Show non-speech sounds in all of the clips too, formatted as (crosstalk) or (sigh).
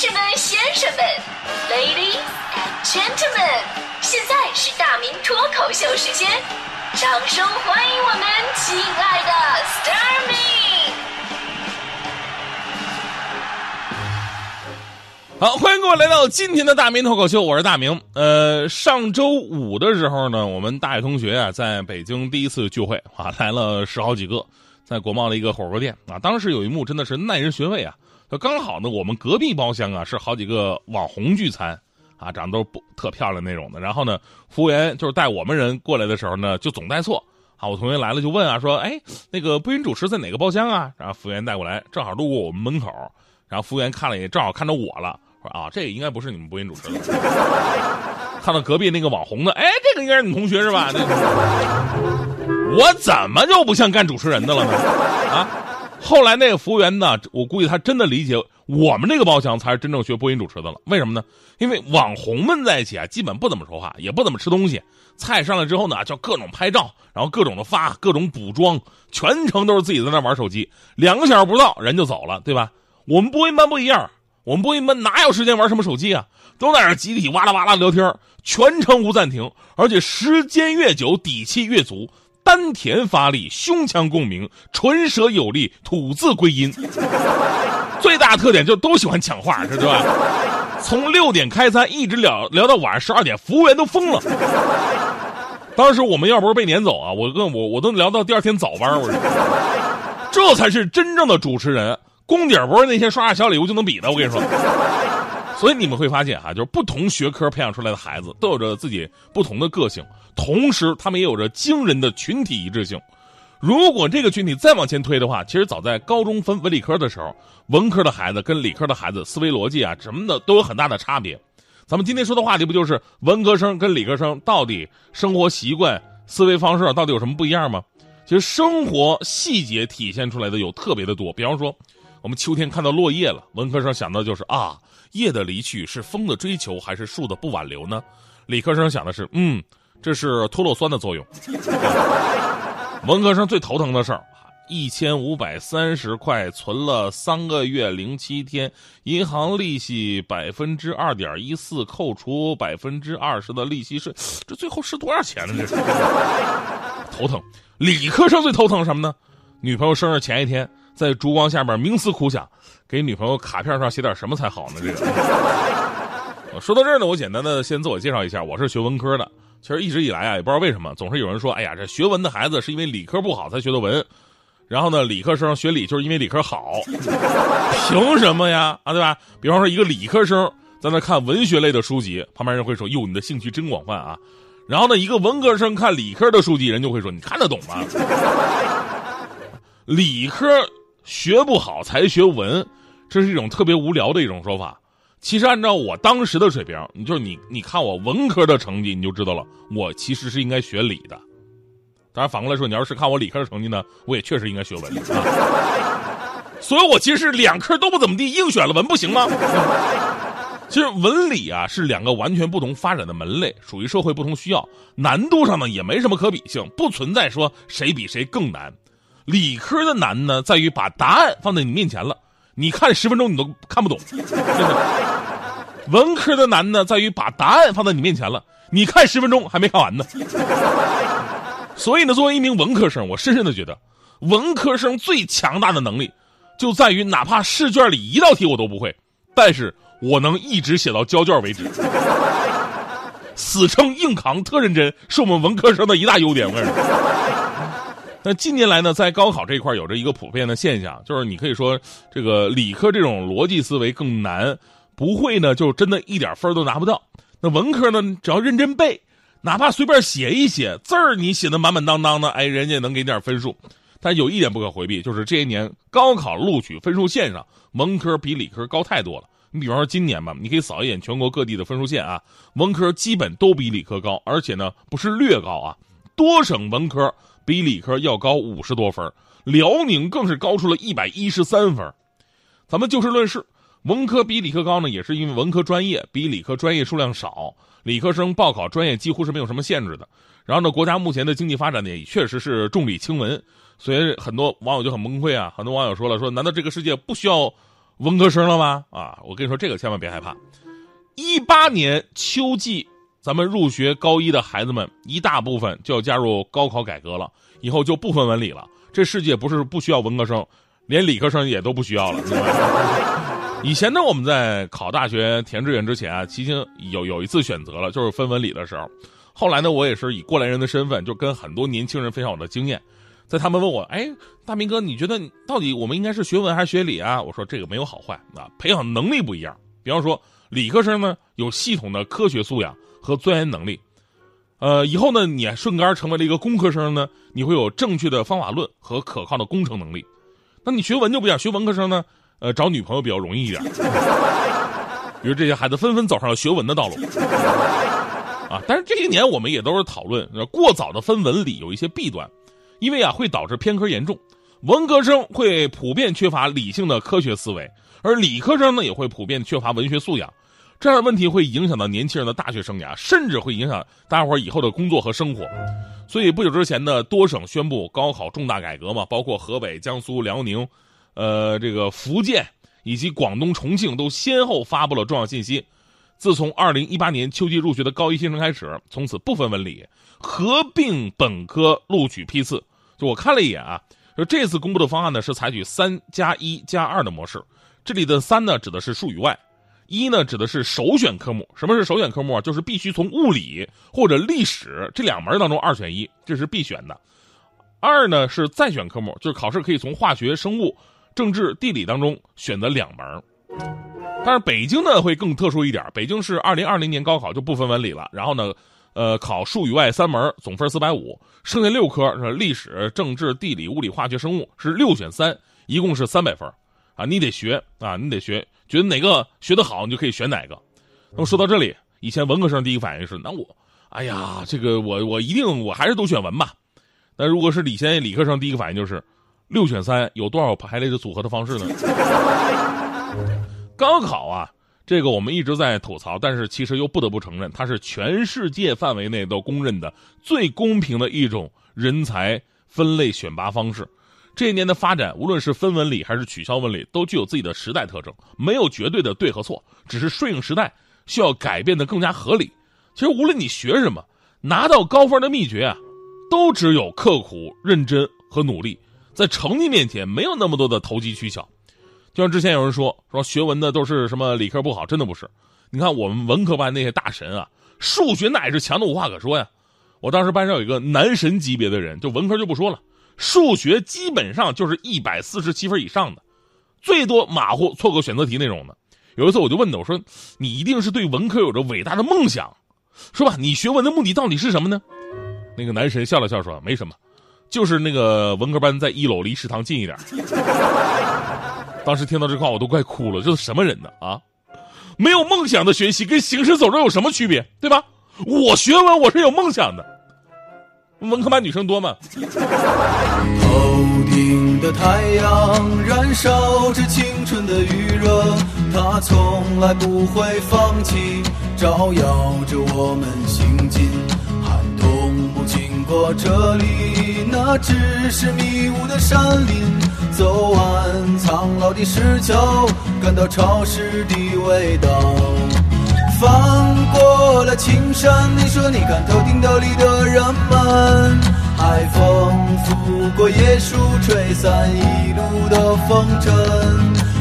士们、先生们，Ladies and Gentlemen，现在是大明脱口秀时间，掌声欢迎我们亲爱的 s t a r m y 好，欢迎各位来到今天的大明脱口秀，我是大明。呃，上周五的时候呢，我们大学同学啊，在北京第一次聚会啊，来了十好几个，在国贸的一个火锅店啊，当时有一幕真的是耐人寻味啊。就刚好呢，我们隔壁包厢啊是好几个网红聚餐，啊，长得都不特漂亮那种的。然后呢，服务员就是带我们人过来的时候呢，就总带错。啊，我同学来了就问啊，说，哎，那个播音主持在哪个包厢啊？然后服务员带过来，正好路过我们门口，然后服务员看了一眼，正好看到我了，说啊，这应该不是你们播音主持。(laughs) 看到隔壁那个网红的，哎，这个应该是你同学是吧？我怎么就不像干主持人的了呢？啊？后来那个服务员呢，我估计他真的理解我们这个包厢才是真正学播音主持的了。为什么呢？因为网红们在一起啊，基本不怎么说话，也不怎么吃东西。菜上来之后呢，就各种拍照，然后各种的发，各种补妆，全程都是自己在那玩手机。两个小时不到，人就走了，对吧？我们播音班不一样，我们播音班哪有时间玩什么手机啊？都在那集体哇啦哇啦聊天，全程无暂停，而且时间越久，底气越足。丹田发力，胸腔共鸣，唇舌有力，吐字归音。最大特点就都喜欢抢话，是吧？从六点开餐，一直聊聊到晚上十二点，服务员都疯了。当时我们要不是被撵走啊，我跟我我都聊到第二天早班。我说，这才是真正的主持人，功底不是那些刷刷小礼物就能比的。我跟你说。所以你们会发现哈，就是不同学科培养出来的孩子都有着自己不同的个性，同时他们也有着惊人的群体一致性。如果这个群体再往前推的话，其实早在高中分文理科的时候，文科的孩子跟理科的孩子思维逻辑啊什么的都有很大的差别。咱们今天说的话题不就是文科生跟理科生到底生活习惯、思维方式到底有什么不一样吗？其实生活细节体现出来的有特别的多。比方说，我们秋天看到落叶了，文科生想到就是啊。夜的离去是风的追求还是树的不挽留呢？理科生想的是，嗯，这是脱落酸的作用。文科生最头疼的事儿，一千五百三十块存了三个月零七天，银行利息百分之二点一四，扣除百分之二十的利息税，这最后是多少钱呢？这是 (laughs) 头疼。理科生最头疼什么呢？女朋友生日前一天，在烛光下面冥思苦想。给女朋友卡片上写点什么才好呢？这个，(laughs) 说到这儿呢，我简单的先自我介绍一下，我是学文科的。其实一直以来啊，也不知道为什么，总是有人说，哎呀，这学文的孩子是因为理科不好才学的文，然后呢，理科生学理就是因为理科好，(laughs) 凭什么呀？啊，对吧？比方说一个理科生在那看文学类的书籍，旁边人会说，哟，你的兴趣真广泛啊。然后呢，一个文科生看理科的书籍，人就会说，你看得懂吗？(laughs) 理科学不好才学文。这是一种特别无聊的一种说法。其实按照我当时的水平，你就是你，你看我文科的成绩，你就知道了。我其实是应该学理的。当然反过来说，你要是看我理科的成绩呢，我也确实应该学文。(laughs) 所以我其实是两科都不怎么地，硬选了文，不行吗？其实文理啊是两个完全不同发展的门类，属于社会不同需要，难度上呢也没什么可比性，不存在说谁比谁更难。理科的难呢，在于把答案放在你面前了。你看十分钟你都看不懂，(laughs) 文科的难呢，在于把答案放在你面前了，你看十分钟还没看完呢。所以呢，作为一名文科生，我深深的觉得，文科生最强大的能力，就在于哪怕试卷里一道题我都不会，但是我能一直写到交卷为止。(laughs) 死撑硬扛特认真，是我们文科生的一大优点。我跟你说。那近年来呢，在高考这一块有着一个普遍的现象，就是你可以说这个理科这种逻辑思维更难，不会呢就真的一点分都拿不到。那文科呢，只要认真背，哪怕随便写一写字儿，你写的满满当当的，哎，人家能给你点分数。但有一点不可回避，就是这些年高考录取分数线上，文科比理科高太多了。你比方说今年吧，你可以扫一眼全国各地的分数线啊，文科基本都比理科高，而且呢不是略高啊，多省文科。比理科要高五十多分，辽宁更是高出了一百一十三分。咱们就事论事，文科比理科高呢，也是因为文科专业比理科专业数量少，理科生报考专业几乎是没有什么限制的。然后呢，国家目前的经济发展呢，也确实是重理轻文，所以很多网友就很崩溃啊。很多网友说了，说难道这个世界不需要文科生了吗？啊，我跟你说，这个千万别害怕。一八年秋季，咱们入学高一的孩子们，一大部分就要加入高考改革了，以后就不分文理了。这世界不是不需要文科生，连理科生也都不需要了。(laughs) 以前呢，我们在考大学填志愿之前啊，其实有有一次选择了，就是分文理的时候。后来呢，我也是以过来人的身份，就跟很多年轻人分享我的经验。在他们问我，哎，大明哥，你觉得到底我们应该是学文还是学理啊？我说这个没有好坏啊，培养能力不一样。比方说，理科生呢有系统的科学素养和钻研能力，呃，以后呢你顺杆成为了一个工科生呢，你会有正确的方法论和可靠的工程能力。那你学文就不一样，学文科生呢，呃，找女朋友比较容易一点。(laughs) 比如这些孩子纷纷走上了学文的道路，啊，但是这些年我们也都是讨论，过早的分文理有一些弊端。因为啊，会导致偏科严重，文科生会普遍缺乏理性的科学思维，而理科生呢也会普遍缺乏文学素养，这样的问题会影响到年轻人的大学生涯，甚至会影响大家伙以后的工作和生活。所以不久之前呢，多省宣布高考重大改革嘛，包括河北、江苏、辽宁，呃，这个福建以及广东、重庆都先后发布了重要信息。自从二零一八年秋季入学的高一新生开始，从此不分文理，合并本科录取批次。就我看了一眼啊，就这次公布的方案呢是采取三加一加二的模式。这里的三呢指的是数语外，一呢指的是首选科目。什么是首选科目啊？就是必须从物理或者历史这两门当中二选一，这是必选的。二呢是再选科目，就是考试可以从化学、生物、政治、地理当中选择两门。但是北京呢会更特殊一点，北京是二零二零年高考就不分文理了，然后呢，呃，考数语外三门，总分四百五，剩下六科是历史、政治、地理、物理、化学、生物是六选三，一共是三百分，啊，你得学啊，你得学，觉得哪个学得好，你就可以选哪个。那么说到这里，以前文科生第一个反应是，那我，哎呀，这个我我一定我还是都选文吧。那如果是理先理科生，第一个反应就是六选三，有多少排列的组合的方式呢？(laughs) 高考啊，这个我们一直在吐槽，但是其实又不得不承认，它是全世界范围内都公认的最公平的一种人才分类选拔方式。这一年的发展，无论是分文理还是取消文理，都具有自己的时代特征，没有绝对的对和错，只是顺应时代，需要改变的更加合理。其实无论你学什么，拿到高分的秘诀啊，都只有刻苦认真和努力，在成绩面前没有那么多的投机取巧。就像之前有人说说学文的都是什么理科不好，真的不是。你看我们文科班那些大神啊，数学那也是强的无话可说呀。我当时班上有一个男神级别的人，就文科就不说了，数学基本上就是一百四十七分以上的，最多马虎错过选择题那种的。有一次我就问他，我说你一定是对文科有着伟大的梦想，说吧，你学文的目的到底是什么呢？那个男神笑了笑说没什么，就是那个文科班在一楼离食堂近一点。(laughs) 当时听到这话，我都快哭了。这是什么人呢？啊，没有梦想的学习跟行尸走肉有什么区别？对吧？我学文我是有梦想的。文科班女生多吗？头顶的太阳燃烧着青春的余热，它从来不会放弃，照耀着我们行进。寒冬不经过这里，那只是迷雾的山林。走完苍老的石桥，感到潮湿的味道。翻过了青山，你说你看头顶斗笠的人们，海风拂过椰树，吹散一路的风尘。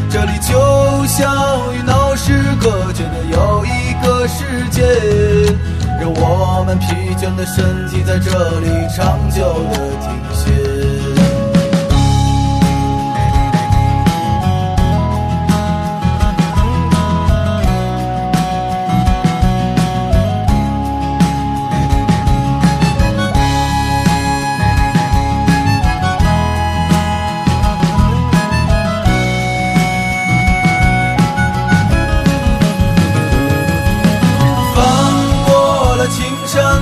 这里就像与闹市隔绝的又一个世界，让我们疲倦的身体在这里长久的停歇。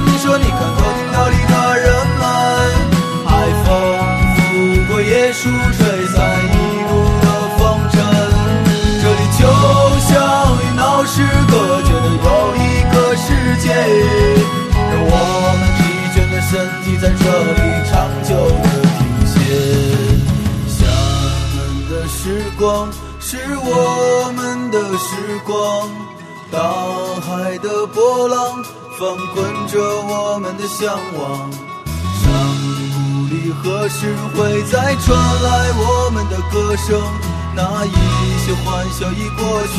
你说你看头顶那里的人们，海风拂过椰树，吹散一路的风尘。这里就像与闹市隔绝的又一个世界，让我们疲倦的身体在这里长久的停歇。厦门的时光，是我们的时光，大海的波浪。翻滚着我们的向往。山谷里何时会再传来我们的歌声？那一些欢笑已过去，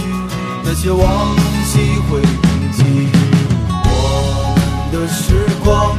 那些往昔会铭记。我们的时光